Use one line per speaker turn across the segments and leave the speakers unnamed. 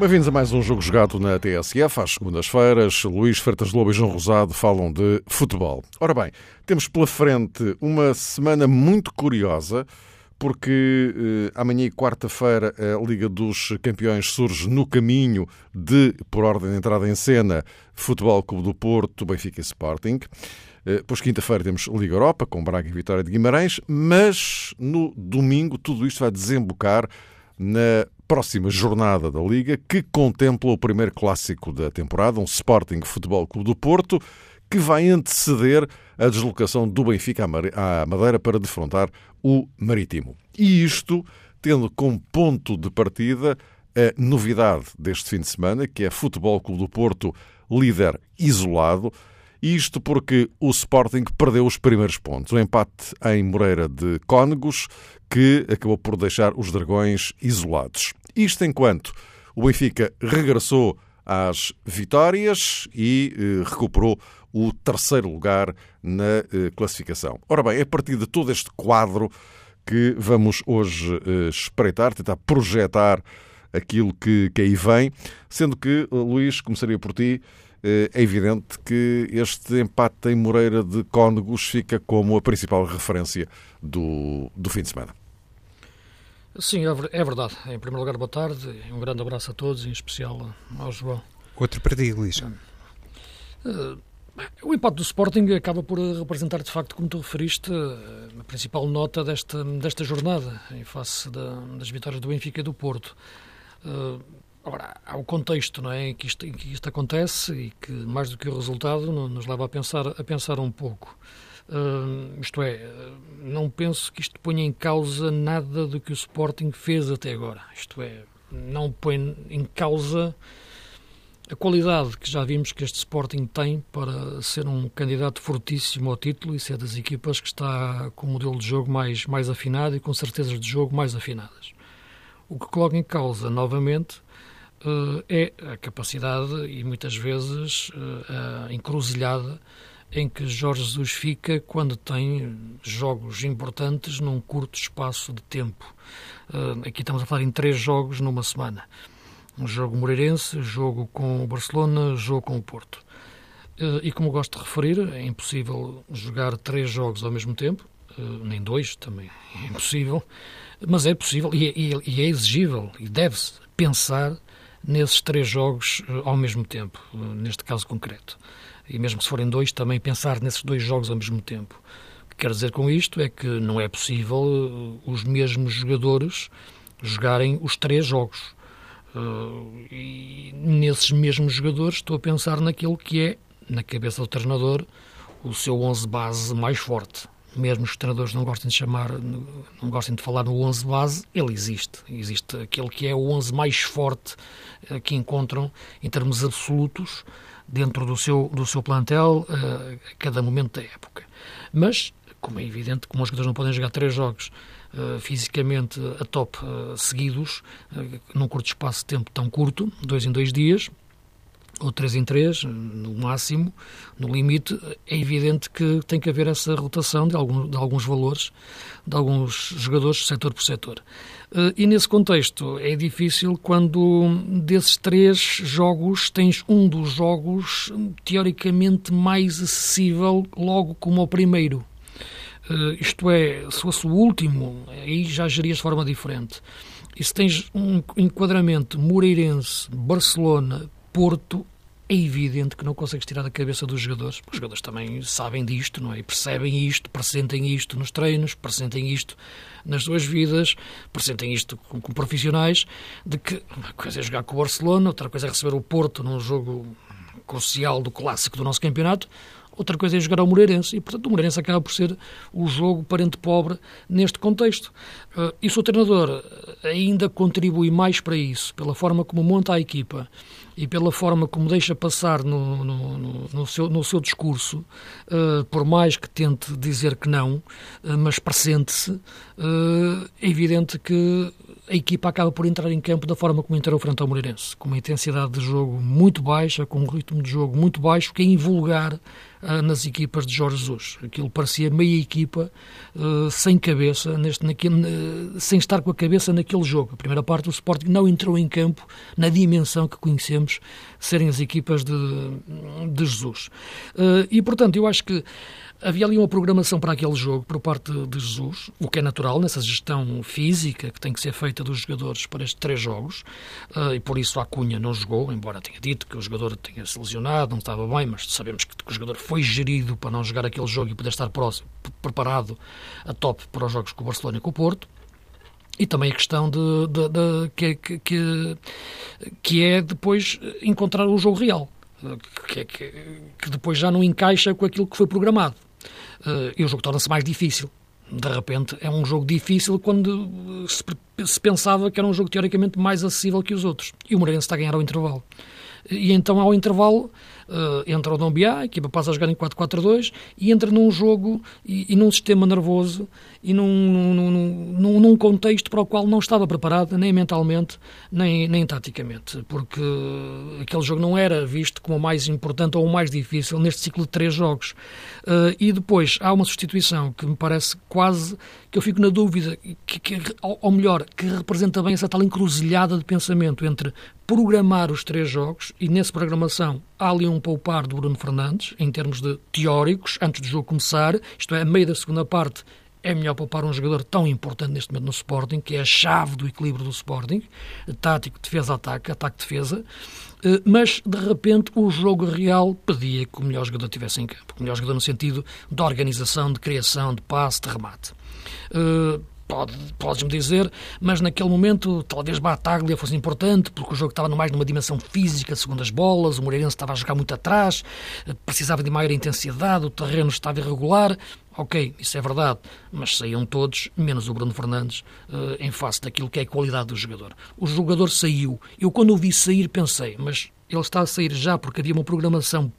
Bem-vindos a mais um jogo jogado na TSF. Às segundas-feiras, Luís Fertas Lobo e João Rosado falam de futebol. Ora bem, temos pela frente uma semana muito curiosa, porque eh, amanhã e quarta-feira a Liga dos Campeões surge no caminho de, por ordem de entrada em cena, Futebol Clube do Porto, Benfica e Sporting. Eh, pois quinta-feira temos Liga Europa, com Braga e Vitória de Guimarães, mas no domingo tudo isto vai desembocar na próxima jornada da Liga, que contempla o primeiro clássico da temporada, um Sporting Futebol Clube do Porto, que vai anteceder a deslocação do Benfica à Madeira para defrontar o Marítimo. E isto tendo como ponto de partida a novidade deste fim de semana, que é Futebol Clube do Porto líder isolado, isto porque o Sporting perdeu os primeiros pontos. O empate em Moreira de Cónegos, que acabou por deixar os Dragões isolados. Isto enquanto o Benfica regressou às vitórias e eh, recuperou o terceiro lugar na eh, classificação. Ora bem, é a partir de todo este quadro que vamos hoje eh, espreitar, tentar projetar aquilo que, que aí vem, sendo que, Luís, começaria por ti, é evidente que este empate em Moreira de Cónegos fica como a principal referência do, do fim de semana.
Sim, é, é verdade. Em primeiro lugar, boa tarde um grande abraço a todos, em especial ao João.
Outro para ti, Luís.
Uh, o impacto do Sporting acaba por representar, de facto, como tu referiste, a principal nota desta, desta jornada, em face da, das vitórias do Benfica e do Porto. Uh, agora, há o contexto não é, em, que isto, em que isto acontece e que, mais do que o resultado, nos leva a pensar, a pensar um pouco. Uh, isto é, não penso que isto ponha em causa nada do que o Sporting fez até agora. Isto é, não põe em causa a qualidade que já vimos que este Sporting tem para ser um candidato fortíssimo ao título e ser das equipas que está com o modelo de jogo mais, mais afinado e com certezas de jogo mais afinadas. O que coloca em causa, novamente, uh, é a capacidade e muitas vezes uh, a encruzilhada em que Jorge Jesus fica quando tem jogos importantes num curto espaço de tempo. Uh, aqui estamos a falar em três jogos numa semana. Um jogo moreirense, jogo com o Barcelona, jogo com o Porto. Uh, e como gosto de referir, é impossível jogar três jogos ao mesmo tempo, uh, nem dois também é impossível, mas é possível e, e, e é exigível e deve-se pensar nesses três jogos ao mesmo tempo, neste caso concreto e mesmo que se forem dois, também pensar nesses dois jogos ao mesmo tempo. O que quero dizer com isto é que não é possível uh, os mesmos jogadores jogarem os três jogos. Uh, e nesses mesmos jogadores estou a pensar naquilo que é, na cabeça do treinador, o seu 11 base mais forte. Mesmo os treinadores não gostem de chamar, não gostem de falar no 11 base, ele existe. Existe aquele que é o 11 mais forte uh, que encontram em termos absolutos dentro do seu, do seu plantel uh, a cada momento da época. Mas, como é evidente, como os jogadores não podem jogar três jogos uh, fisicamente a top uh, seguidos, num curto espaço de tempo tão curto, dois em dois dias, ou três em três, no máximo, no limite, é evidente que tem que haver essa rotação de, algum, de alguns valores, de alguns jogadores, setor por setor. Eh, e nesse contexto é difícil quando desses três jogos tens um dos jogos teoricamente mais acessível logo como o primeiro. Uh, isto é, se fosse o último, aí já gerias de forma diferente. E se tens um enquadramento Moreirense, Barcelona, Porto, é evidente que não consegues tirar da cabeça dos jogadores, porque os jogadores também sabem disto, não é? E percebem isto, pressentem isto nos treinos, pressentem isto nas suas vidas, pressentem isto como, profissionais, de que uma coisa é jogar com o Barcelona, outra coisa é receber o Porto num jogo crucial do clássico do nosso campeonato, outra coisa é jogar ao Moreirense. E, portanto, o Moreirense acaba por ser o jogo parente pobre neste contexto. Uh, e se o treinador ainda contribui mais para isso, pela forma como monta a equipa, e pela forma como deixa passar no, no, no, no seu, no seu discurso, uh, por mais que tente dizer que não, uh, mas pressente-se, uh, é evidente que a equipa acaba por entrar em campo da forma como entrou frente ao Moreirense, com uma intensidade de jogo muito baixa, com um ritmo de jogo muito baixo, que é invulgar nas equipas de Jorge Jesus. Aquilo parecia meia equipa uh, sem cabeça, neste, naquele, sem estar com a cabeça naquele jogo. A primeira parte do Sporting não entrou em campo na dimensão que conhecemos serem as equipas de, de Jesus. e, portanto, eu acho que Havia ali uma programação para aquele jogo por parte de Jesus, o que é natural nessa gestão física que tem que ser feita dos jogadores para estes três jogos, e por isso a Cunha não jogou, embora tenha dito que o jogador tinha se lesionado, não estava bem, mas sabemos que o jogador foi gerido para não jogar aquele jogo e poder estar próximo, preparado a top para os jogos com o Barcelona e com o Porto. E também a questão de, de, de que, que, que é depois encontrar o jogo real. Que, que, que, depois já não encaixa com aquilo que foi programado. Uh, e o jogo torna-se mais difícil. De repente, é um jogo difícil quando se, se, pensava que era um jogo teoricamente mais acessível que os outros. E o Moreirense está a ganhar ao intervalo. E então, ao intervalo, uh, entra o Dombiá, a equipa passa a jogar em 4-4-2 e entra num jogo e, e, num sistema nervoso e num, num, num, num, contexto para o qual não estava preparado, nem mentalmente, nem, nem taticamente, porque aquele jogo não era visto como o mais importante ou o mais difícil neste ciclo de três jogos. Uh, e depois há uma substituição que me parece quase que eu fico na dúvida, que, que, ou melhor, que representa bem essa tal encruzilhada de pensamento entre programar os três jogos e nessa programação há ali um poupar do Bruno Fernandes, em termos de teóricos, antes do jogo começar, isto é, a meio da segunda parte, é melhor poupar um jogador tão importante neste momento no Sporting, que é a chave do equilíbrio do Sporting, tático, defesa-ataque, ataque-defesa, eh, mas de repente o jogo real pedia que o melhor jogador estivesse em campo. O melhor jogador no sentido de organização, de criação, de passe, de remate. Pode, podes-me dizer, mas naquele momento talvez Bataglia fosse importante, porque o jogo estava mais numa dimensão física, segundo as bolas, o Moreirense estava a jogar muito atrás, precisava de maior intensidade, o terreno estava irregular. Ok, isso é verdade, mas saíam todos, menos o Bruno Fernandes, uh, em face daquilo que é a qualidade do jogador. O jogador saiu. Eu, quando o vi sair, pensei, mas ele está a sair já porque havia uma programação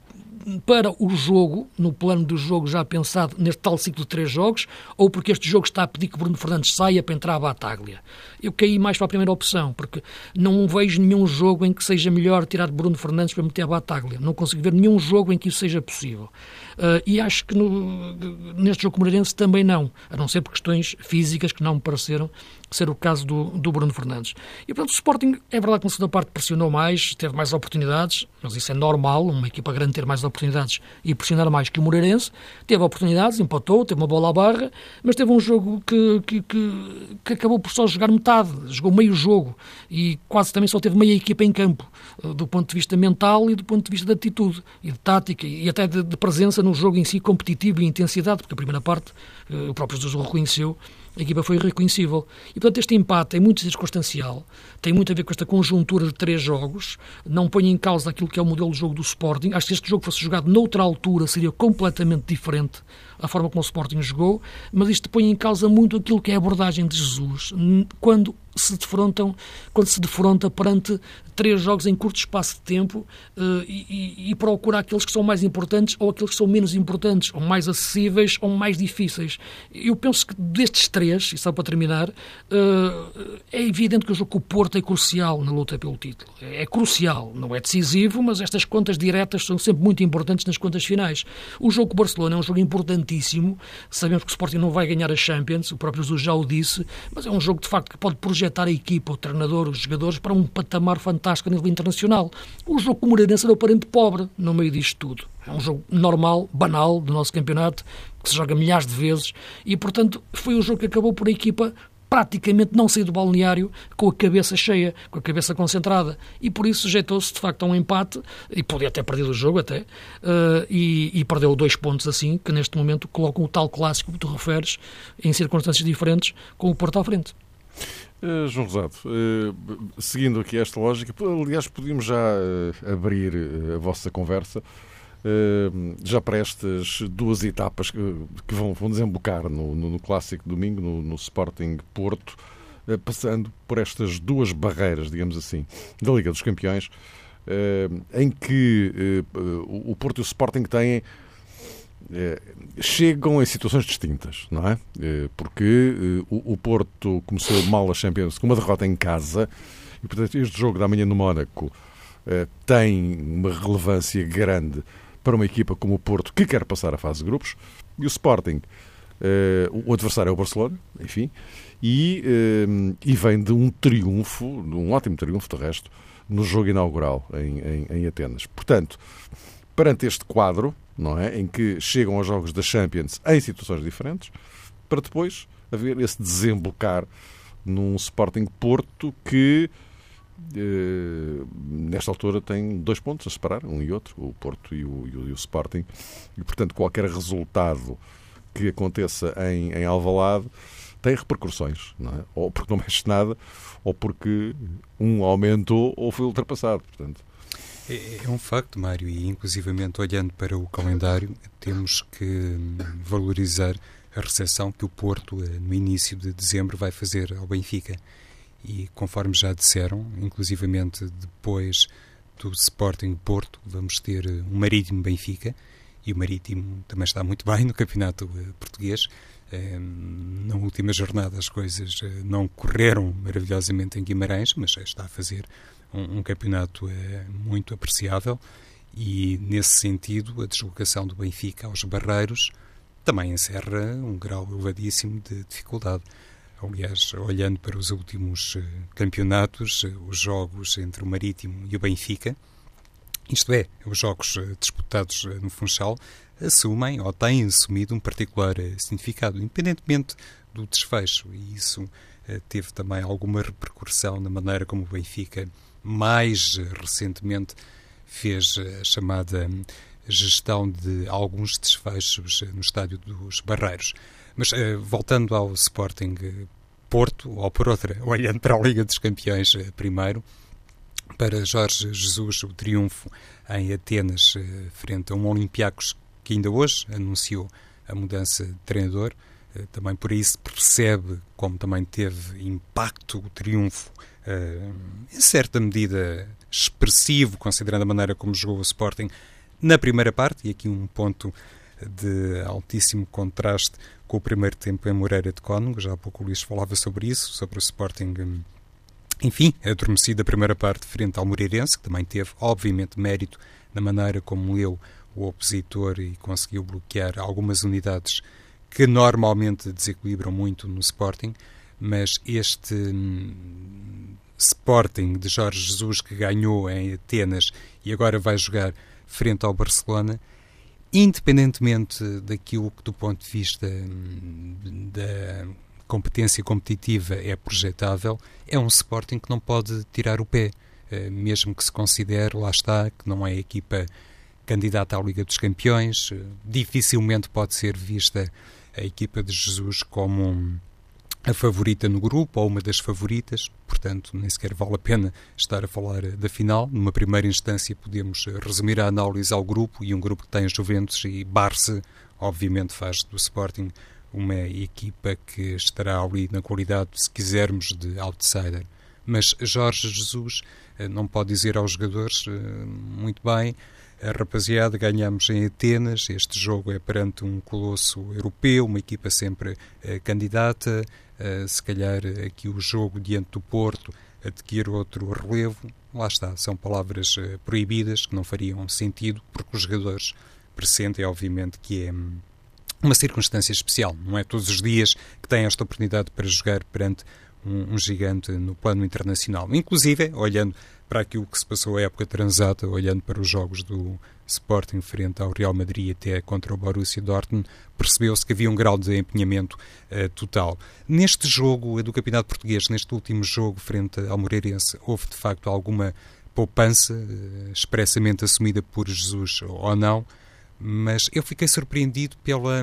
para o jogo, no plano do jogo já pensado neste tal ciclo de três jogos, ou porque este jogo está a pedir que Bruno Fernandes saia para entrar a Bataglia? Eu caí mais para a primeira opção, porque não vejo nenhum jogo em que seja melhor tirar Bruno Fernandes para meter a Bataglia. Não consigo ver nenhum jogo em que isso seja possível. Uh, e acho que no, neste jogo moreirense também não, a não ser por questões físicas que não me pareceram ser o caso do, do Bruno Fernandes. E, portanto, o Sporting, é verdade que na segunda parte pressionou mais, teve mais oportunidades, mas isso é normal, uma equipa grande ter mais oportunidades e pressionar mais que o Moreirense. Teve oportunidades, empatou, teve uma bola à barra, mas teve um jogo que, que, que, que acabou por só jogar metade, jogou meio jogo e quase também só teve meia equipa em campo, eh, do ponto de vista mental e do ponto de vista de atitude e de tática e até de, de presença no jogo em si competitivo e intensidade, porque a primeira parte, eh, o próprio Jesus o reconheceu, a equipa foi irreconhecível. E, portanto, este empate é muito circunstancial, tem muito a ver com esta conjuntura de três jogos, não põe em causa aquilo que é o modelo de jogo do Sporting. Acho que se este jogo fosse jogado noutra altura seria completamente diferente a forma como o Sporting jogou, mas isto põe em causa muito aquilo que é a abordagem de Jesus, quando se defrontam, quando se defronta perante três jogos em curto espaço de tempo uh, e, e, procura aqueles que são mais importantes ou aqueles que são menos importantes, ou mais acessíveis ou mais difíceis. Eu penso que destes três, e só para terminar, uh, é evidente que o jogo com o Porto é crucial na luta pelo título. É, é crucial, não é decisivo, mas estas contas diretas são sempre muito importantes nas contas finais. O jogo com o Barcelona é um jogo importantíssimo, sabemos que o Sporting não vai ganhar a Champions, o próprio Jesus já o disse, mas é um jogo de facto que pode projetar a equipa, o treinador, os jogadores para um patamar fantástico a nível internacional. O jogo com o Moreirense era o parente pobre no meio disto tudo. É um jogo normal, banal do nosso campeonato, que se joga milhares de vezes e, portanto, foi o jogo que acabou por a equipa praticamente não sair do balneário com a cabeça cheia, com a cabeça concentrada. E por isso sujeitou-se, de facto, a um empate, e podia ter perdido o jogo até, uh, e, e, perdeu dois pontos assim, que neste momento colocam o tal clássico que tu referes, em circunstâncias diferentes, com o Porto à frente.
Uh, João Rosado, uh, seguindo aqui esta lógica, aliás, podíamos já uh, abrir a vossa conversa já para estas duas etapas que, que vão, vão, desembocar no, no, no clássico domingo, no, no Sporting Porto, passando por estas duas barreiras, digamos assim, da Liga dos Campeões, em que o Porto e o Sporting têm chegam em situações distintas, não é? Porque o Porto começou mal a Champions com uma derrota em casa e, portanto, este jogo da manhã no Mónaco tem uma relevância grande para uma equipa como o Porto, que quer passar a fase de grupos, e o Sporting, o adversário é o Barcelona, enfim, e, e vem de um triunfo, de um ótimo triunfo, de resto, no jogo inaugural em, em, em Atenas. Portanto, perante este quadro, não é, em que chegam aos jogos da Champions em situações diferentes, para depois haver esse desembocar num Sporting Porto que eh, nesta altura tem dois pontos a separar, um e outro, o Porto e o, e o, e o Sporting, e portanto qualquer resultado que aconteça em, em Alvalade tem repercussões, não é? ou porque não mexe nada, ou porque um aumentou ou foi ultrapassado. Portanto.
É, é um facto, Mário, e inclusivamente olhando para o calendário, temos que valorizar a recepção que o Porto, eh, no início de dezembro, vai fazer ao Benfica. E conforme já disseram, inclusivamente depois do Sporting Porto, vamos ter eh, um Marítimo Benfica, e o Marítimo também está muito bem no campeonato eh, português. Na última jornada as coisas eh, não correram maravilhosamente em Guimarães, mas está a fazer um, um campeonato eh, muito apreciável e, nesse sentido, a deslocação do Benfica aos Barreiros também encerra um grau elevadíssimo de dificuldade. Aliás, olhando para os últimos campeonatos, os jogos entre o Marítimo e o Benfica, isto é, os jogos disputados no Funchal, assumem ou têm assumido um particular eh, significado, independentemente do desfecho. E isso eh, teve também alguma repercussão na maneira como o Benfica, mais eh, recentemente, fez a chamada gestão de alguns desfechos no estádio dos Barreiros. Mas voltando ao Sporting Porto, ou por outra, olhando para a Liga dos Campeões primeiro, para Jorge Jesus, o triunfo em Atenas frente a um Olympiacos que ainda hoje anunciou a mudança de treinador. Eh, também por isso percebe como também teve impacto o triunfo, eh, em certa medida expressivo, considerando a maneira como jogou o Sporting na primeira parte, e aqui um ponto de altíssimo contraste com o primeiro tempo em Moreira de Cónigo, já há pouco o Luís falava sobre isso, sobre o Sporting, enfim, adormecido a primeira parte frente ao Moreirense, que também teve, obviamente, mérito na maneira como leu o opositor e conseguiu bloquear algumas unidades que normalmente desequilibram muito no Sporting, mas este hum, Sporting de Jorge Jesus que ganhou em Atenas e agora vai jogar frente ao Barcelona, independentemente daquilo que do ponto de vista hum, da competência competitiva é projetável, é um Sporting que não pode tirar o pé, eh, mesmo que se considere, lá está, que não é a equipa candidata à Liga dos Campeões. Dificilmente pode ser vista a equipa de Jesus como a favorita no grupo ou uma das favoritas, portanto, nem sequer vale a pena estar a falar da final. Numa primeira instância, podemos resumir a análise ao grupo e um grupo que tem Juventus e Barça, obviamente, faz do Sporting uma equipa que estará ali na qualidade, se quisermos, de outsider. Mas Jorge Jesus eh, não pode dizer aos jogadores eh, muito bem a rapaziada, ganhamos em Atenas. Este jogo é perante um colosso europeu, uma equipa sempre eh, candidata. Se calhar aqui o jogo diante do Porto adquire outro relevo. Lá está, são palavras eh, proibidas que não fariam sentido, porque os jogadores pressentem, obviamente, que é hum, uma circunstância especial. Não é todos os dias que têm esta oportunidade para jogar perante um, um gigante no plano internacional. Inclusive, olhando para aquilo que se passou a época transata, olhando para os jogos do Sporting frente ao Real Madrid até contra o Borussia Dortmund, percebeu-se que havia um grau de empenhamento uh, total. Neste jogo do Campeonato Português, neste último jogo frente ao Moreirense, houve de facto alguma poupança, uh, expressamente assumida por Jesus ou não, mas eu fiquei surpreendido pela.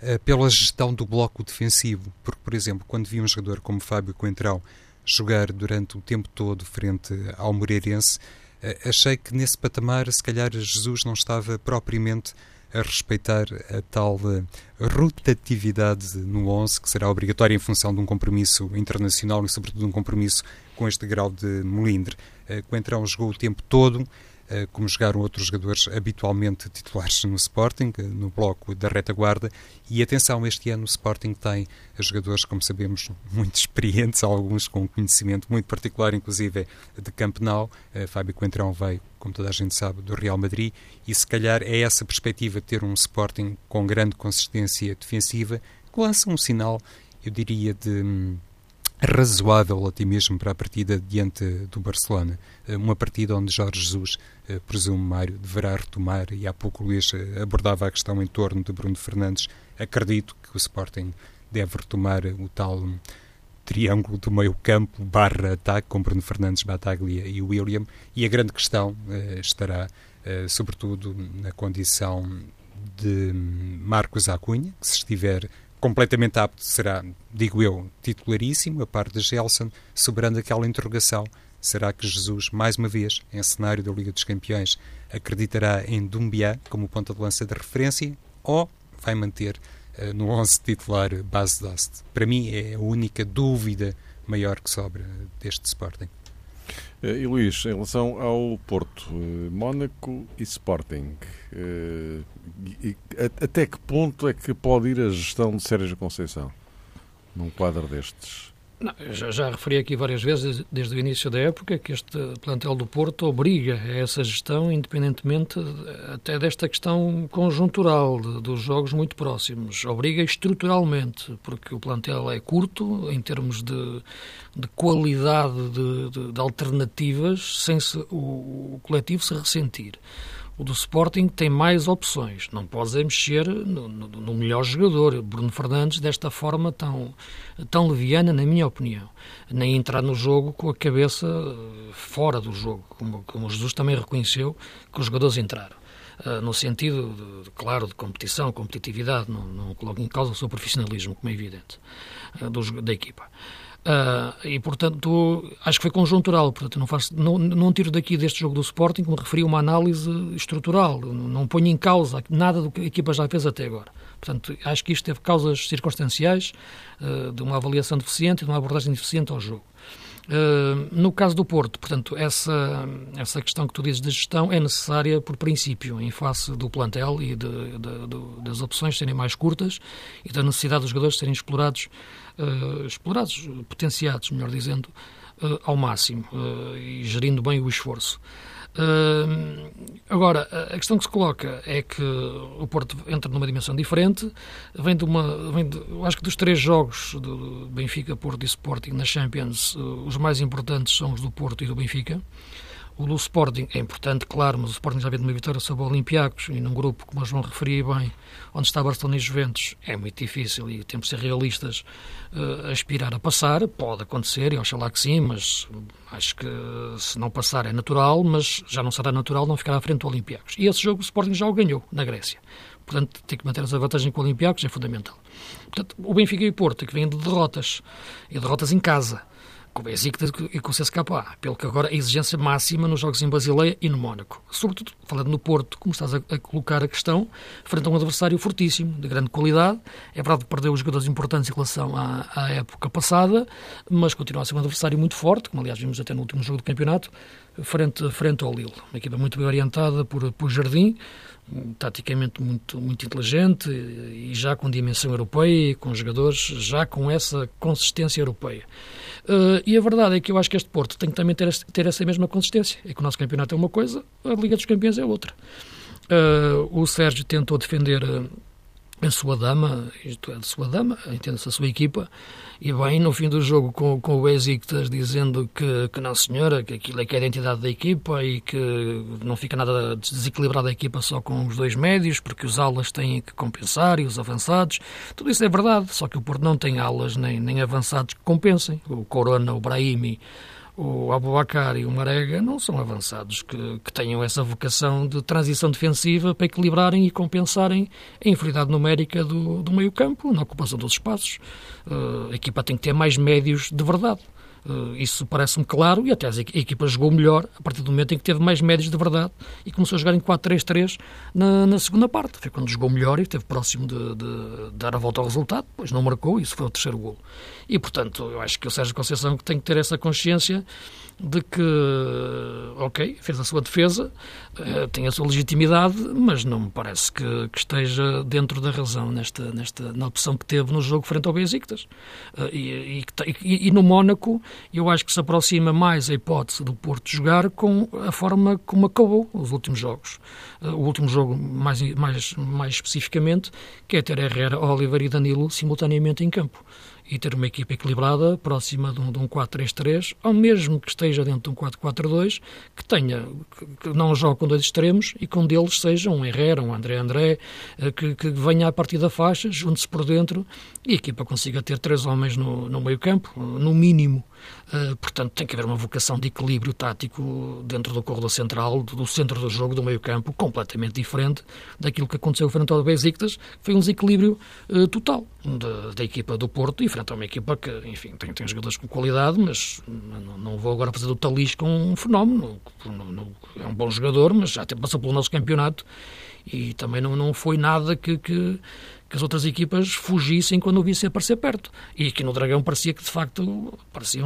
Uh, pela gestão do bloco defensivo, porque, por exemplo, quando vi um jogador como Fábio Coentrão jogar durante o tempo todo frente ao Moreirense, eh, achei que nesse patamar, se calhar, Jesus não estava propriamente a respeitar a tal eh, rotatividade no 11, que será obrigatória em função de um compromisso internacional e, sobretudo, um compromisso com este grau de melindre. Eh, Coentrão jogou o tempo todo, como jogaram outros jogadores habitualmente titulares no Sporting, no bloco da retaguarda. E atenção, este ano o Sporting tem jogadores, como sabemos, muito experientes, alguns com conhecimento muito particular, inclusive de Campenau. Fábio Coentrão veio, como toda a gente sabe, do Real Madrid, e se calhar é essa perspectiva de ter um Sporting com grande consistência defensiva que lança um sinal, eu diria, de hum, razoável até mesmo para a partida diante do Barcelona. Eh, uma partida onde Jorge Jesus, eh, presumo Mário, deverá retomar, e há pouco o Luís eh, abordava a questão em torno de Bruno Fernandes. Acredito que o Sporting deve retomar o tal hum, triângulo do meio campo barra ataque com Bruno Fernandes, Bataglia e William e a grande questão estará sobretudo na condição de hum, Marcos Acunha, que se estiver completamente apto será, digo eu, titularíssimo, a par de Gelson, sobrando aquela interrogação. Será que Jesus, mais uma vez, em cenário da Liga dos Campeões, acreditará em Dumbiá como ponta de lança de referência ou vai manter uh, no 11 titular base Dost? Para mim é a única dúvida maior que sobra deste Sporting.
Eh, e Luís, em relação ao Porto, eh, Mónaco e Sporting, eh, até que ponto é que pode ir a gestão de Sérgio Conceição num quadro destes?
Não, já, já, referi aqui várias vezes, desde o início da época, que este plantel do Porto obriga a essa gestão, independentemente até desta questão conjuntural de, dos jogos muito próximos. Obriga estruturalmente, porque o plantel é curto em termos de, de qualidade de, de, de alternativas, sem se, o, o coletivo se ressentir. O do Sporting tem mais opções. Não podes é mexer no, no, no, melhor jogador, Bruno Fernandes, desta forma tão, tão leviana, na minha opinião. Nem entrar no jogo com a cabeça eh, fora do jogo, como, como Jesus também reconheceu que os jogadores entraram. Uh, no sentido, de, claro, de competição, competitividade, não, não coloco em causa o seu profissionalismo, como é evidente, uh, do, da equipa. Uh, e, portanto, acho que foi conjuntural. Portanto, não, faço, não, não tiro daqui deste jogo do Sporting, como referi, uma análise estrutural. Não, ponho em causa nada do que a equipa já fez até agora. Portanto, acho que isto teve causas circunstanciais uh, de uma avaliação deficiente e de uma abordagem deficiente ao jogo. Uh, no caso do Porto, portanto, essa, essa questão que tu dizes de gestão é necessária por princípio, em face do plantel e de, de, de, das opções serem mais curtas e da necessidade dos jogadores serem explorados uh, explorados, potenciados, melhor dizendo, uh, ao máximo uh, e gerindo bem o esforço. agora, a questão que se coloca é que o Porto entra numa dimensão diferente, vem de uma, vem de, acho que dos três jogos do Benfica, Porto e Sporting na Champions, os mais importantes são os do Porto e do Benfica. O do Sporting é importante, claro, mas o Sporting já vem de uma vitória sobre o Olympiacos e num grupo, como o João referia bem, onde está Barcelona e Juventus, é muito difícil e temos de ser realistas, uh, aspirar a passar. Pode acontecer, e oxalá que sim, mas acho que se não passar é natural, mas já não será natural não ficar à frente do Olympiacos. E esse jogo o Sporting já o ganhou na Grécia. Portanto, tem que manter essa vantagem com o Olympiacos é fundamental. Portanto, o Benfica e o Porto, que vêm de derrotas, e derrotas em casa, com o Besiktas e com o CSKA, pelo que agora a exigência máxima nos jogos em Basileia e no Mónaco. Sobretudo, falando no Porto, como estás a, a, colocar a questão, frente a um adversário fortíssimo, de grande qualidade. É verdade que perdeu os jogadores importantes em relação à, à época passada, mas continua a ser um adversário muito forte, como aliás vimos até no último jogo do campeonato, frente, frente ao Lille. Uma equipa muito bem orientada por, por Jardim, taticamente muito, muito inteligente e já com dimensão europeia e com jogadores já com essa consistência europeia. Uh, e a verdade é que eu acho que este Porto tem que também ter, ter essa mesma consistência. É que o nosso campeonato é uma coisa, a Liga dos Campeões é outra. Uh, o Sérgio tentou defender a sua dama, isto é, de sua dama, entende-se a sua equipa, e bem, no fim do jogo com, com o Besiktas dizendo que, que não senhora, que aquilo é que é a identidade da equipa e que não fica nada desequilibrada a equipa só com os dois médios, porque os alas têm que compensar e os avançados. Tudo isso é verdade, só que o Porto não tem alas nem, nem avançados que compensem. O Corona, o Brahimi o Abubacar e o Marega não são avançados que, que, tenham essa vocação de transição defensiva para equilibrarem e compensarem a inferioridade numérica do, do meio campo na ocupação dos espaços. Uh, a equipa tem que ter mais médios de verdade. Uh, isso parece-me claro e até a equipa jogou melhor a partir do momento em que teve mais médios de verdade e começou a jogar em 4-3-3 na, na, segunda parte. Foi quando jogou melhor e esteve próximo de, de, dar a volta ao resultado, depois não marcou isso foi o terceiro gol. E, portanto, eu acho que o Sérgio Conceição tem que ter essa consciência de que, ok, fez a sua defesa, uh, tem a sua legitimidade, mas não me parece que, que, esteja dentro da razão nesta, nesta, na opção que teve no jogo frente ao Besiktas. Uh, e, e, e, no Mónaco, eu acho que se aproxima mais a hipótese do Porto jogar com a forma como acabou os últimos jogos. Uh, o último jogo, mais, mais, mais especificamente, que é ter Herrera, Oliver e Danilo simultaneamente em campo e ter uma equipa equilibrada, próxima de um, um 4-3-3, ou mesmo que esteja dentro de um 4-4-2, que tenha, que não jogue com dois extremos e que um deles seja um Herrera, um André André, eh, que, que venha a partir da faixa, junte-se por dentro e a equipa consiga ter três homens no, no meio campo, no mínimo. Uh, portanto, tem que haver uma vocação de equilíbrio tático dentro do corredor central, do, centro do jogo, do meio campo, completamente diferente daquilo que aconteceu frente ao Besiktas, foi um desequilíbrio uh, total da, da, equipa do Porto e frente a uma equipa que, enfim, tem, tem jogadores com qualidade, mas não, não vou agora fazer do com um fenómeno. é um bom jogador, mas já passou pelo nosso campeonato e também não, não foi nada que, que que as outras equipas fugissem quando o vissem aparecer perto. E aqui no Dragão parecia que, de facto, parecia,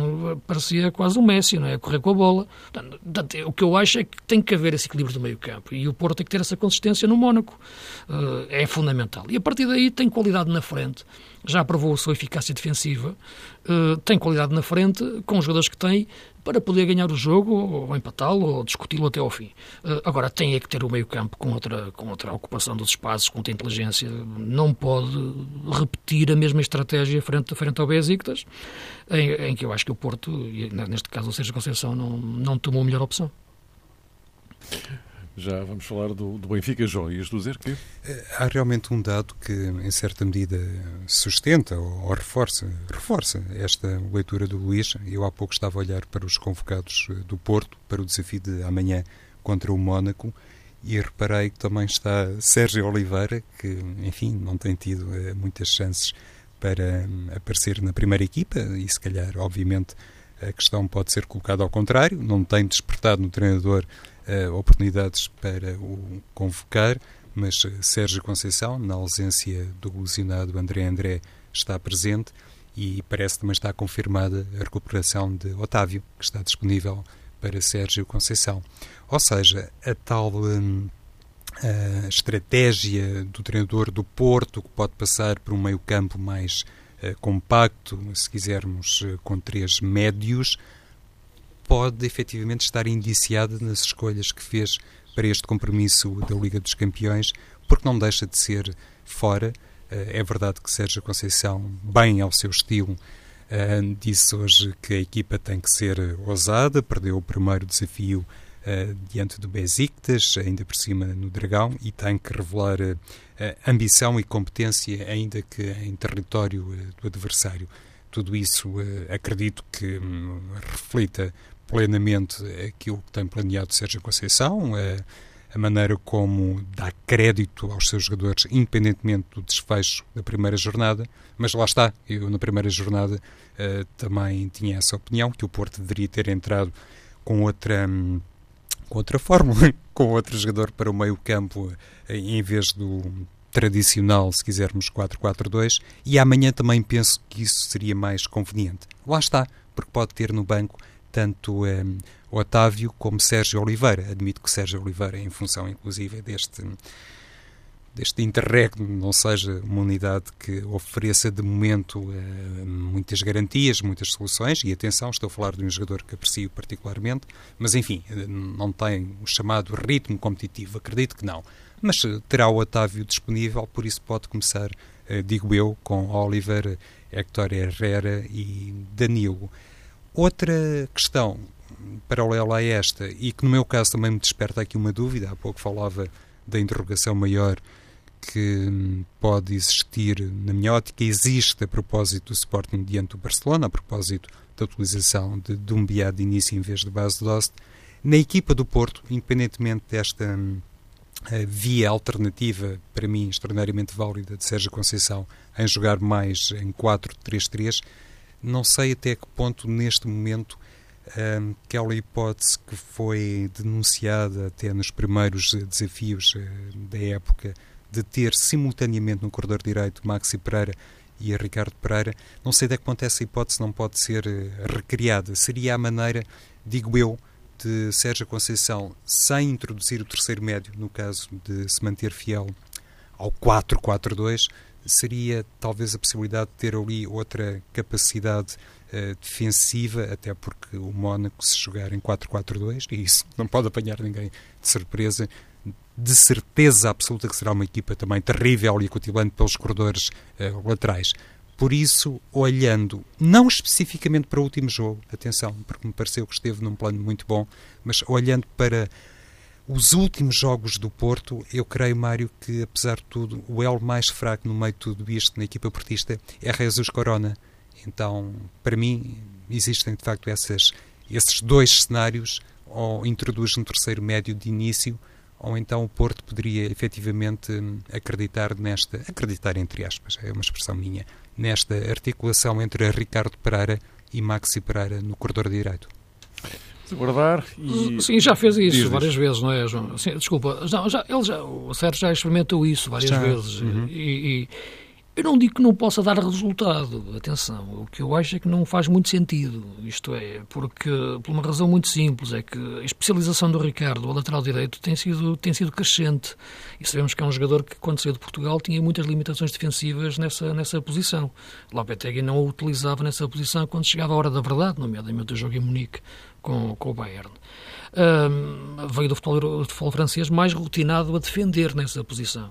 parecia quase o Messi, não é? A correr com a bola. Portanto, o que eu acho é que tem que haver esse equilíbrio do meio campo. E o Porto tem que ter essa consistência no Mónaco. Uh, é fundamental. E a partir daí tem qualidade na frente. Já provou a sua eficácia defensiva. Uh, tem qualidade na frente, com os jogadores que tem, para poder ganhar o jogo, ou empatá-lo, ou discuti-lo até ao fim. Uh, agora, tem é que ter o meio-campo com outra, com outra ocupação dos espaços, com outra inteligência. Não pode repetir a mesma estratégia frente, frente ao Besiktas, em, em que eu acho que o Porto, neste caso o Sérgio Conceição, não, não tomou a melhor opção.
Já vamos falar do, do Benfica, João. Ias dizer que?
Eh, há realmente um dado que, em certa medida, sustenta ou, ou, reforça, reforça esta leitura do Luís. Eu há pouco estava a olhar para os convocados eh, do Porto para o desafio de amanhã contra o Mónaco e reparei que também está Sérgio Oliveira, que, enfim, não tem tido eh, muitas chances para hum, aparecer na primeira equipa e, se calhar, obviamente, a questão pode ser colocada ao contrário, não tem despertado no treinador oportunidades para o convocar, mas eh, Sérgio Conceição, na ausência do ilusionado André André, está presente e parece também está confirmada a recuperação de Otávio, que está disponível para Sérgio Conceição. Ou seja, a tal hum, a estratégia do treinador do Porto, que pode passar por um meio-campo mais uh, compacto, se quisermos, uh, com três médios, pode efetivamente estar indiciada nas escolhas que fez para este compromisso da Liga dos Campeões, porque não deixa de ser fora. Eh, é verdade que Sérgio Conceição, bem ao seu estilo, eh, disse hoje que a equipa tem que ser ousada, perdeu o primeiro desafio Uh, diante do Besiktas, ainda por cima no Dragão, e tem que revelar ambição e competência, ainda que em território do adversário. Tudo isso acredito que um, reflita plenamente aquilo que tem planeado Sérgio Conceição, a, a maneira como dá crédito aos seus jogadores, independentemente do desfecho da primeira jornada. Mas lá está, eu na primeira jornada uh, também tinha essa opinião, que o Porto deveria ter entrado com outra. Um, com outra fórmula, com outro jogador para o meio campo, eh, em vez do tradicional, se quisermos, 4-4-2, e amanhã também penso que isso seria mais conveniente. Lá está, porque pode ter no banco tanto um, Otávio como Sérgio Oliveira. Admito que Sérgio Oliveira, em função inclusive deste, deste interregno, não seja uma unidade que ofereça de momento uh, muitas garantias, muitas soluções, e atenção, estou a falar de um jogador que aprecio particularmente, mas enfim, eh, não tem o chamado ritmo competitivo, acredito que não. Mas uh, terá o Otávio disponível, por isso pode começar, digo eu, com Oliver, Héctor Herrera e Danilo. Outra questão paralela a esta, e que no meu caso também me desperta aqui uma dúvida, há pouco falava da interrogação maior que pode existir, na minha ótica, existe a propósito do Sporting diante do Barcelona, a propósito da utilização de Dumbiá de início em vez de base de Dost. Na equipa do Porto, independentemente desta uh, via alternativa, para mim extraordinariamente válida, de Sérgio Conceição, em jogar mais em 4-3-3, não sei até que ponto, neste momento, um, aquela hipótese que foi denunciada até nos primeiros desafios uh, da época de ter simultaneamente no corredor direito Maxi Pereira e Ricardo Pereira. Não sei até que ponto essa hipótese não pode ser eh, recriada. Seria a maneira, digo eu, de Sérgio Conceição, sem introduzir o terceiro médio, no caso de se manter fiel ao 4-4-2, seria talvez a possibilidade de ter ali outra capacidade uh, defensiva, até porque o Mónaco, se jogar em 4-4-2, e isso não pode apanhar ninguém de surpresa, de certeza absoluta que será uma equipa também terrível e acutilante pelos corredores uh, laterais. Por isso, olhando não especificamente para o último jogo, atenção, porque me pareceu que esteve num plano muito bom, mas olhando para os últimos jogos do Porto, eu creio, Mário, que apesar de tudo, o elo mais fraco no meio de tudo isto na equipa portista é Jesus Corona. Então, para mim, existem de facto essas, esses dois cenários, ou introduz um terceiro médio de início, ou então o Porto poderia efetivamente acreditar nesta, acreditar entre aspas, é uma expressão minha, nesta articulação entre Ricardo Pereira e Maxi Pereira no corredor direito.
Guardar e...
Sim, já fez isso Diz várias vezes, não é, João? Sim, desculpa, já, já, ele já, o Sérgio já experimentou isso várias já. vezes uhum. e, e eu não digo que não possa dar resultado, atenção, o que eu acho é que não faz muito sentido, isto é, porque, por uma razão muito simples, é que a especialização do Ricardo, o lateral direito, tem sido, tem sido crescente, e sabemos que é um jogador que, quando saiu de Portugal, tinha muitas limitações defensivas nessa, nessa posição. Lopetegui não o utilizava nessa posição quando chegava a hora da verdade, nomeadamente o jogo em Munique com, com o Bayern uh, veio do futebol, do futebol, francês mais rotinado a defender nessa posição.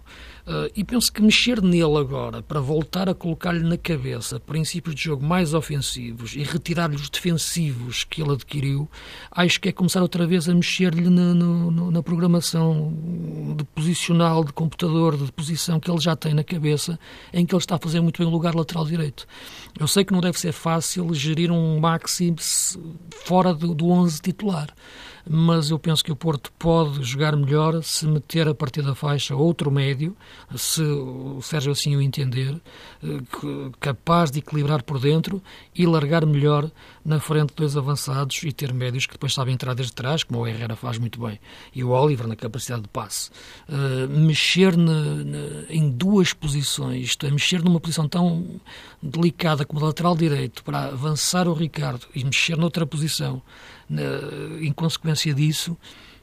Uh, e penso que mexer nele agora para voltar a colocar-lhe na cabeça princípios de jogo mais ofensivos e retirar-lhe os defensivos que ele adquiriu, acho que é começar outra vez a mexer-lhe na, na, programação de posicional, de computador, de posição que ele já tem na cabeça, em que ele está a fazer muito bem o lugar lateral direito. Eu sei que não deve ser fácil gerir um Maxi fora do, do 11 titular mas eu penso que o Porto pode jogar melhor se meter a partir da faixa outro médio, se o Sérgio assim o entender, eh, capaz de equilibrar por dentro e largar melhor na frente dois avançados e ter médios que depois sabem entrar desde trás, como o Herrera faz muito bem, e o Oliver na capacidade de passe. Uh, mexer na, na, em duas posições, isto é, mexer numa posição tão delicada como lateral direito para avançar o Ricardo e mexer noutra posição em consequência disso,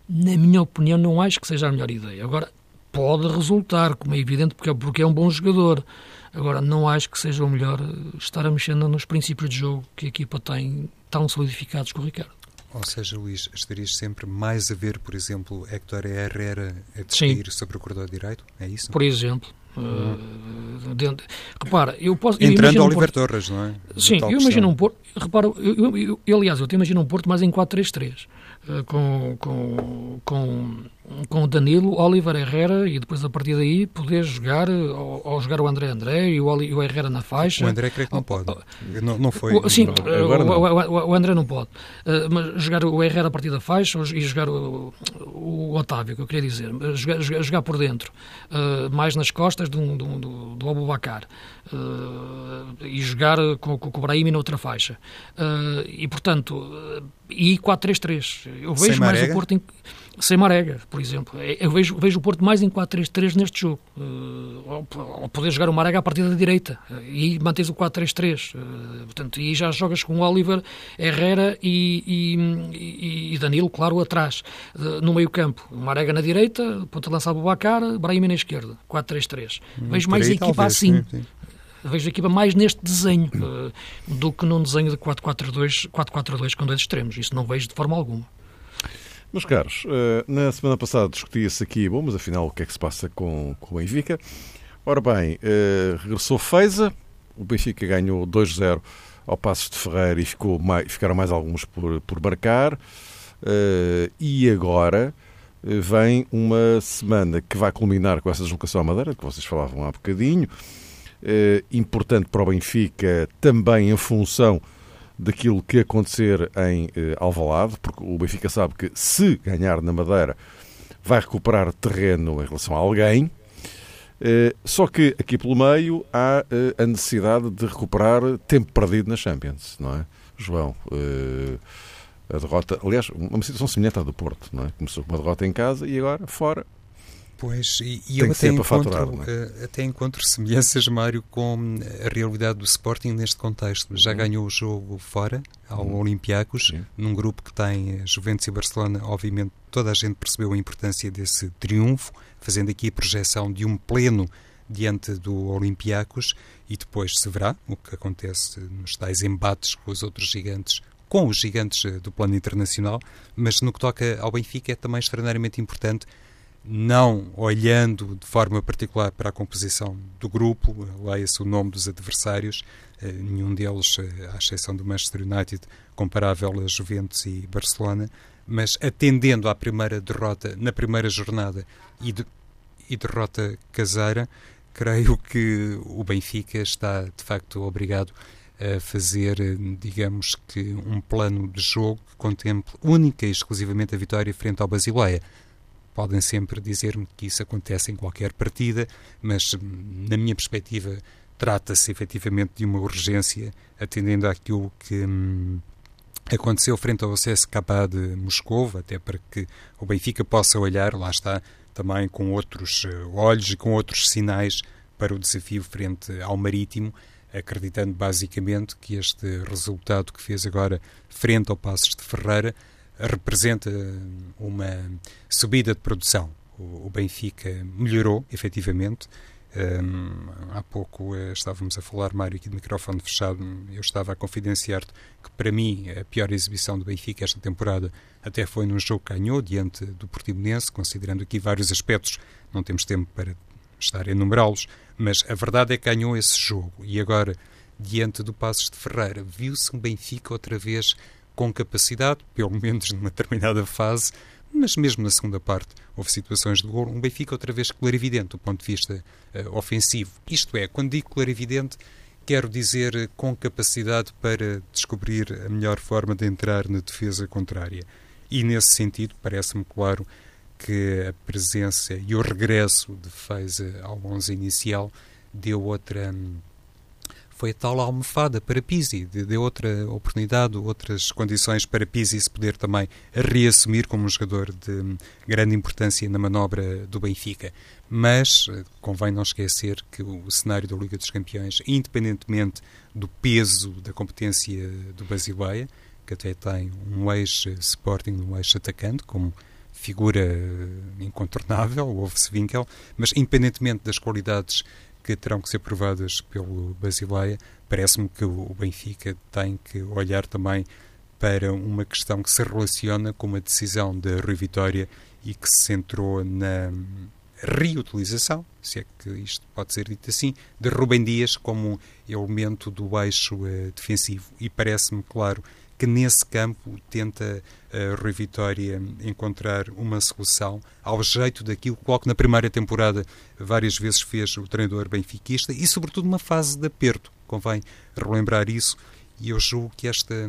na minha opinião, não acho que seja a melhor ideia. Agora, pode resultar, como é evidente, porque, é, porque é um bom jogador. Agora, não acho que seja o melhor estar a mexer nos princípios de jogo que a equipa tem tão solidificados com o Ricardo.
Ou seja, Luís, estarias sempre mais a ver, por exemplo, Héctor Herrera a descair sobre o corredor direito? É isso?
Por exemplo. Uh, dentro, repara, eu posso.
Entrando
eu
Oliver um Porto, Torres, não é?
Sim, eu imagino um Porto. Repara, eu, eu, aliás, eu te imagino um Porto mais em 4-3-3. Uh, com, com, com com o Danilo, Oliver Herrera e depois a partir daí poder jogar ou, ou jogar o André André e o, Oli, o Herrera na faixa.
O André creio que não pode. Não, não foi.
O, sim, não, o, o, o, André não pode. Uh, mas jogar o Herrera a partir da faixa e jogar o, Otávio, que eu queria dizer. Jogar, jogar, jogar por dentro, uh, mais nas costas do, do, do, do Abubacar. Uh, e jogar com, com o Brahim na outra faixa. e, portanto, e 4-3-3. Eu vejo mais o Porto em sem Marega, por exemplo. É, eu vejo, vejo o Porto mais em 4-3-3 neste jogo. Uh, ou poder jogar o Marega a partir da direita uh, e mantens o 4-3-3. Uh, portanto, e já jogas com Oliver, Herrera e, e, e Danilo, claro, atrás, uh, no meio campo. Marega na direita, ponta lança Bacar, Brahim na esquerda. 4-3-3. Hum, vejo mais a equipa talvez, assim. Sim, sim vejo a equipa mais neste desenho uh, do que num desenho de 4-4-2 com dois extremos. Isso não vejo de forma alguma.
Meus caros, eh, na semana passada discutia-se aqui, bom, mas afinal o que é que se passa com, com o Benfica? Ora bem, eh, regressou Feiza, o Benfica ganhou 2-0 ao Passos de Ferreira e ficou mais, ficaram mais alguns por, por marcar. Eh, e agora vem uma semana que vai culminar com essa deslocação à Madeira, que vocês falavam há bocadinho. Importante para o Benfica também em função daquilo que acontecer em eh, Alvalade, porque o Benfica sabe que se ganhar na Madeira vai recuperar terreno em relação a alguém, eh, só que aqui pelo meio há eh, a necessidade de recuperar tempo perdido na Champions, não é? João, a derrota, aliás, uma situação semelhante à do Porto, não é? Começou com uma derrota em casa e agora fora
Pois, e, e eu até encontro, faturar, é? até encontro semelhanças, Mário, com a realidade do Sporting neste contexto. Já uhum. ganhou o jogo fora, ao uhum. Olympiacos, num grupo que tem Juventus e Barcelona. Obviamente, toda a gente percebeu a importância desse triunfo, fazendo aqui a projeção de um pleno diante do Olympiacos e depois se verá o que acontece nos tais embates com os outros gigantes, com os gigantes eh, do plano internacional, mas no que toca ao Benfica é também extraordinariamente importante não olhando de forma particular para a composição do grupo, leia-se o nome dos adversários, eh, nenhum deles, eh, à exceção do Manchester United, comparável a Juventus e Barcelona, mas atendendo à primeira derrota na primeira jornada e, de, e derrota caseira, creio que o Benfica está de facto obrigado a fazer, digamos que, um plano de jogo que contemple única e exclusivamente a vitória frente ao Basileia. Podem sempre dizer-me que isso acontece em qualquer partida, mas, na minha perspectiva, trata-se efetivamente de uma urgência, atendendo àquilo que hum, aconteceu frente ao CSKA de Moscou, até para que o Benfica possa olhar, lá está, também com outros eh, olhos e com outros sinais para o desafio frente ao Marítimo, acreditando basicamente que este resultado que fez agora frente ao Passos de Ferreira representa uma subida de produção. O Benfica melhorou, efetivamente. Um, há pouco uh, estávamos a falar, Mário, aqui de microfone fechado. Eu estava a confidenciar-te que, para mim, a pior exibição do Benfica esta temporada até foi num jogo que ganhou diante do Portimonense, considerando aqui vários aspectos. Não temos tempo para estar a enumerá-los, mas a verdade é que ganhou esse jogo. E agora, diante do Passos de Ferreira, viu-se um Benfica outra vez com capacidade, pelo menos numa determinada fase, mas mesmo na segunda parte houve situações de gol. Um Benfica outra vez clarividente do ponto de vista uh, ofensivo. Isto é, quando digo clarividente, quero dizer com capacidade para descobrir a melhor forma de entrar na defesa contrária. E nesse sentido, parece-me claro que a presença e o regresso de Feza ao 11 inicial deu outra foi tal almofada para Pizzi, deu outra oportunidade, outras condições para Pizzi se poder também reassumir como um jogador de grande importância na manobra do Benfica. Mas eh, convém não esquecer que o cenário da Liga dos Campeões, independentemente do peso da competência do Basileia, que até tem um ex-Sporting, um ex-atacante, como figura incontornável, o Wolfs Winkel, mas independentemente das qualidades que terão que ser provadas pelo Basileia, parece-me que o Benfica tem que olhar também para uma questão que se relaciona com uma decisão da Rui Vitória e que se centrou na reutilização, se é que isto pode ser dito assim, de Rubem Dias como elemento do eixo uh, defensivo. E parece-me claro que nesse campo tenta a Rui Vitória encontrar uma solução ao jeito daquilo que logo na primeira temporada várias vezes fez o treinador benfiquista e sobretudo numa fase de aperto, convém relembrar isso e eu julgo que esta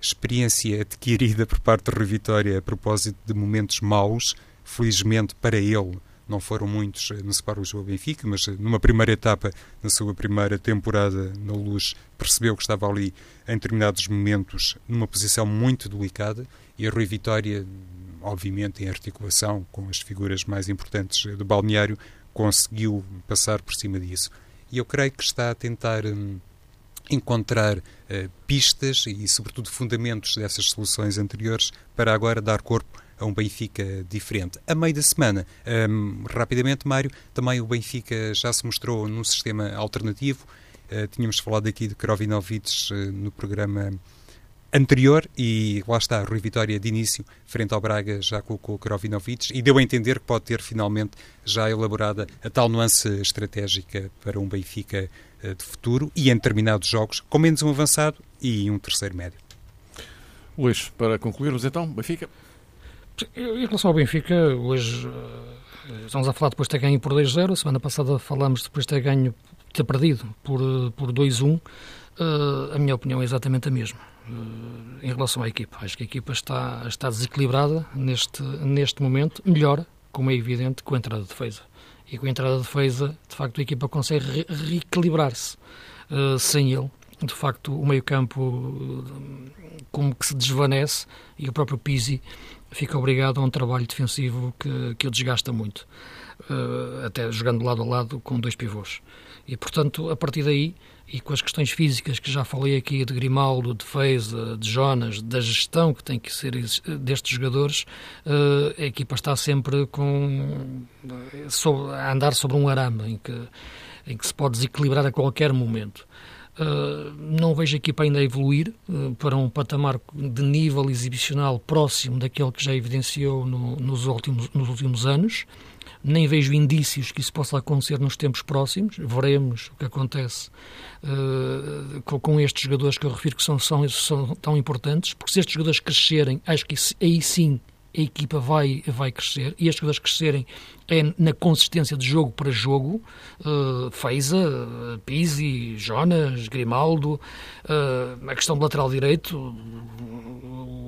experiência adquirida por parte de Rui Vitória a propósito de momentos maus, felizmente para ele não foram muitos no Sport Lisboa Benfica, mas eh, numa primeira etapa, na sua primeira temporada na Luz, percebeu que estava ali em determinados momentos numa posição muito delicada e a Rui Vitória, obviamente em articulação com as figuras mais importantes do balneário, conseguiu passar por cima disso. E eu creio que está a tentar hum, encontrar uh, pistas e, sobretudo, fundamentos dessas soluções anteriores para agora dar corpo a um Benfica diferente. A meio da semana, um, rapidamente, Mário, também o Benfica já se mostrou num sistema alternativo. Uh, tínhamos falado aqui de Krovinovic uh, no programa anterior e lá está, Rui Vitória de início, frente ao Braga, já colocou Krovinovic e deu a entender que pode ter finalmente já elaborada a tal nuance estratégica para um Benfica uh, de futuro e em determinados jogos, com menos um avançado e um terceiro médio.
Luís, para concluirmos então, Benfica.
Em relação ao Benfica, hoje eh, estamos a falar depois de ter ganho por 2-0. Semana passada falamos depois de ter ganho, ter perdido por, por 2-1. Uh, eh, a minha opinião é exatamente a mesma. Uh, em relação à equipa, acho que a equipa está, está desequilibrada neste, neste momento, melhor, como é evidente, com a entrada de defesa. E com a entrada de defesa, de facto, a equipa consegue re reequilibrar-se. Uh, sem ele, de facto, o meio-campo como que se desvanece e o próprio Pizzi fica obrigado a um trabalho defensivo que, que o desgasta muito. até jogando lado a lado com dois pivôs. E, portanto, a partir daí, e com as questões físicas que já falei aqui de Grimaldo, de Feiza, de Jonas, da gestão que tem que ser destes jogadores, a equipa está sempre com, a andar sobre um arame em que, em que se pode desequilibrar a qualquer momento. Uh, não vejo a equipa ainda evoluir uh, para um patamar de nível exibicional próximo daquele que já evidenciou no, nos, últimos, nos últimos anos. Nem vejo indícios que isso possa acontecer nos tempos próximos. Veremos o que acontece uh, com, com, estes jogadores que eu refiro que são, são, são tão importantes, porque se estes jogadores crescerem, acho que aí sim a equipa vai, vai crescer e estes jogadores crescerem é na consistência de jogo para jogo. Uh, Feiza, uh, Pizzi, Jonas, Grimaldo, uh, a questão do lateral direito, o,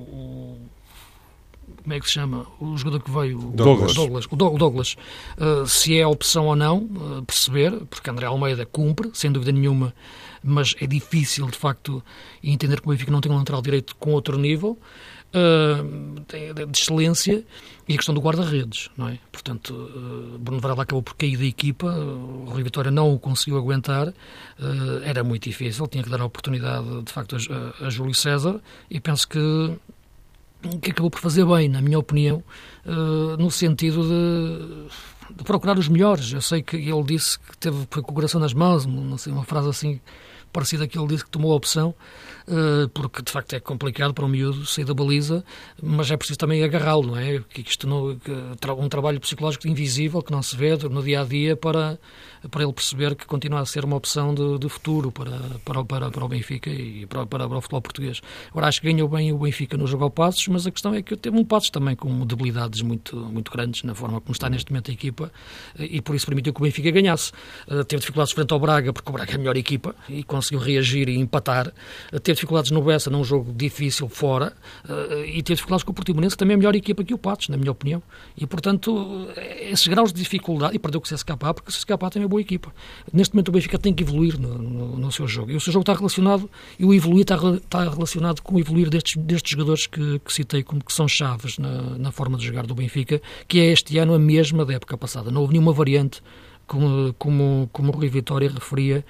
como é que se chama? O jogador que veio,
Douglas.
Douglas, o Douglas, uh, se é opção ou não, uh, perceber, porque André Almeida cumpre, sem dúvida nenhuma, mas é difícil, de facto, entender que o Benfica não tem um lateral direito com outro nível uh, de excelência e a questão do guarda-redes, não é? Portanto, uh, Bruno Varela acabou por cair da equipa, o Rui Vitória não o conseguiu aguentar, uh, era muito difícil, tinha que dar a oportunidade, de facto, a, a Júlio César e penso que que acabou por fazer bem, na minha opinião, uh, no sentido de, de, procurar os melhores. Eu sei que ele disse que teve com o coração nas mãos, não sei, uma frase assim parecida que ele disse que tomou a opção, porque de facto é complicado para um miúdo sair da baliza, mas é preciso também agarrá-lo, não é? Que isto não, um trabalho psicológico invisível que não se vê no dia a dia para, para ele perceber que continua a ser uma opção de, de futuro para, para, para, para o Benfica e para, para, para o futebol português. Agora acho que ganhou bem o Benfica no jogo ao Passos, mas a questão é que teve um Passos também com debilidades muito, muito grandes na forma como está neste momento a equipa e por isso permitiu que o Benfica ganhasse. Uh, teve dificuldades frente ao Braga, porque o Braga é a melhor equipa e conseguiu reagir e empatar. Uh, teve dificuldades no Bessa, num jogo difícil fora, uh, e teve dificuldades com o Portimonense, que também é a melhor equipa que o Patos, na minha opinião. E, portanto, esses graus de dificuldade, e perdeu com o CSKA, porque o CSKA também é boa equipa. Neste momento o Benfica tem que evoluir no, no, no, seu jogo. E o seu jogo está relacionado, e o evoluir está, está relacionado com o evoluir destes, destes jogadores que, que citei como que são chaves na, na forma de jogar do Benfica, que é este ano a mesma da época passada. Não houve nenhuma variante como, como, como o Rui Vitória referia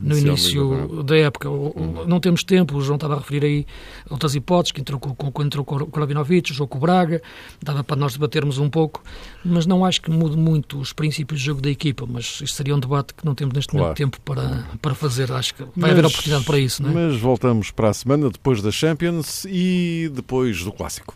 no início da época. Uhum. Não temos tempo, o João estava a referir aí outras hipóteses, que entrou com, com, entrou com o Rabinovic, o jogo com o Braga, dava para nós debatermos um pouco, mas não acho que mude muito os princípios de jogo da equipa, mas isto seria um debate que não temos neste claro. momento tempo para, para fazer, acho que vai mas, haver oportunidade para isso. Não é?
Mas voltamos para a semana, depois da Champions e depois do Clássico.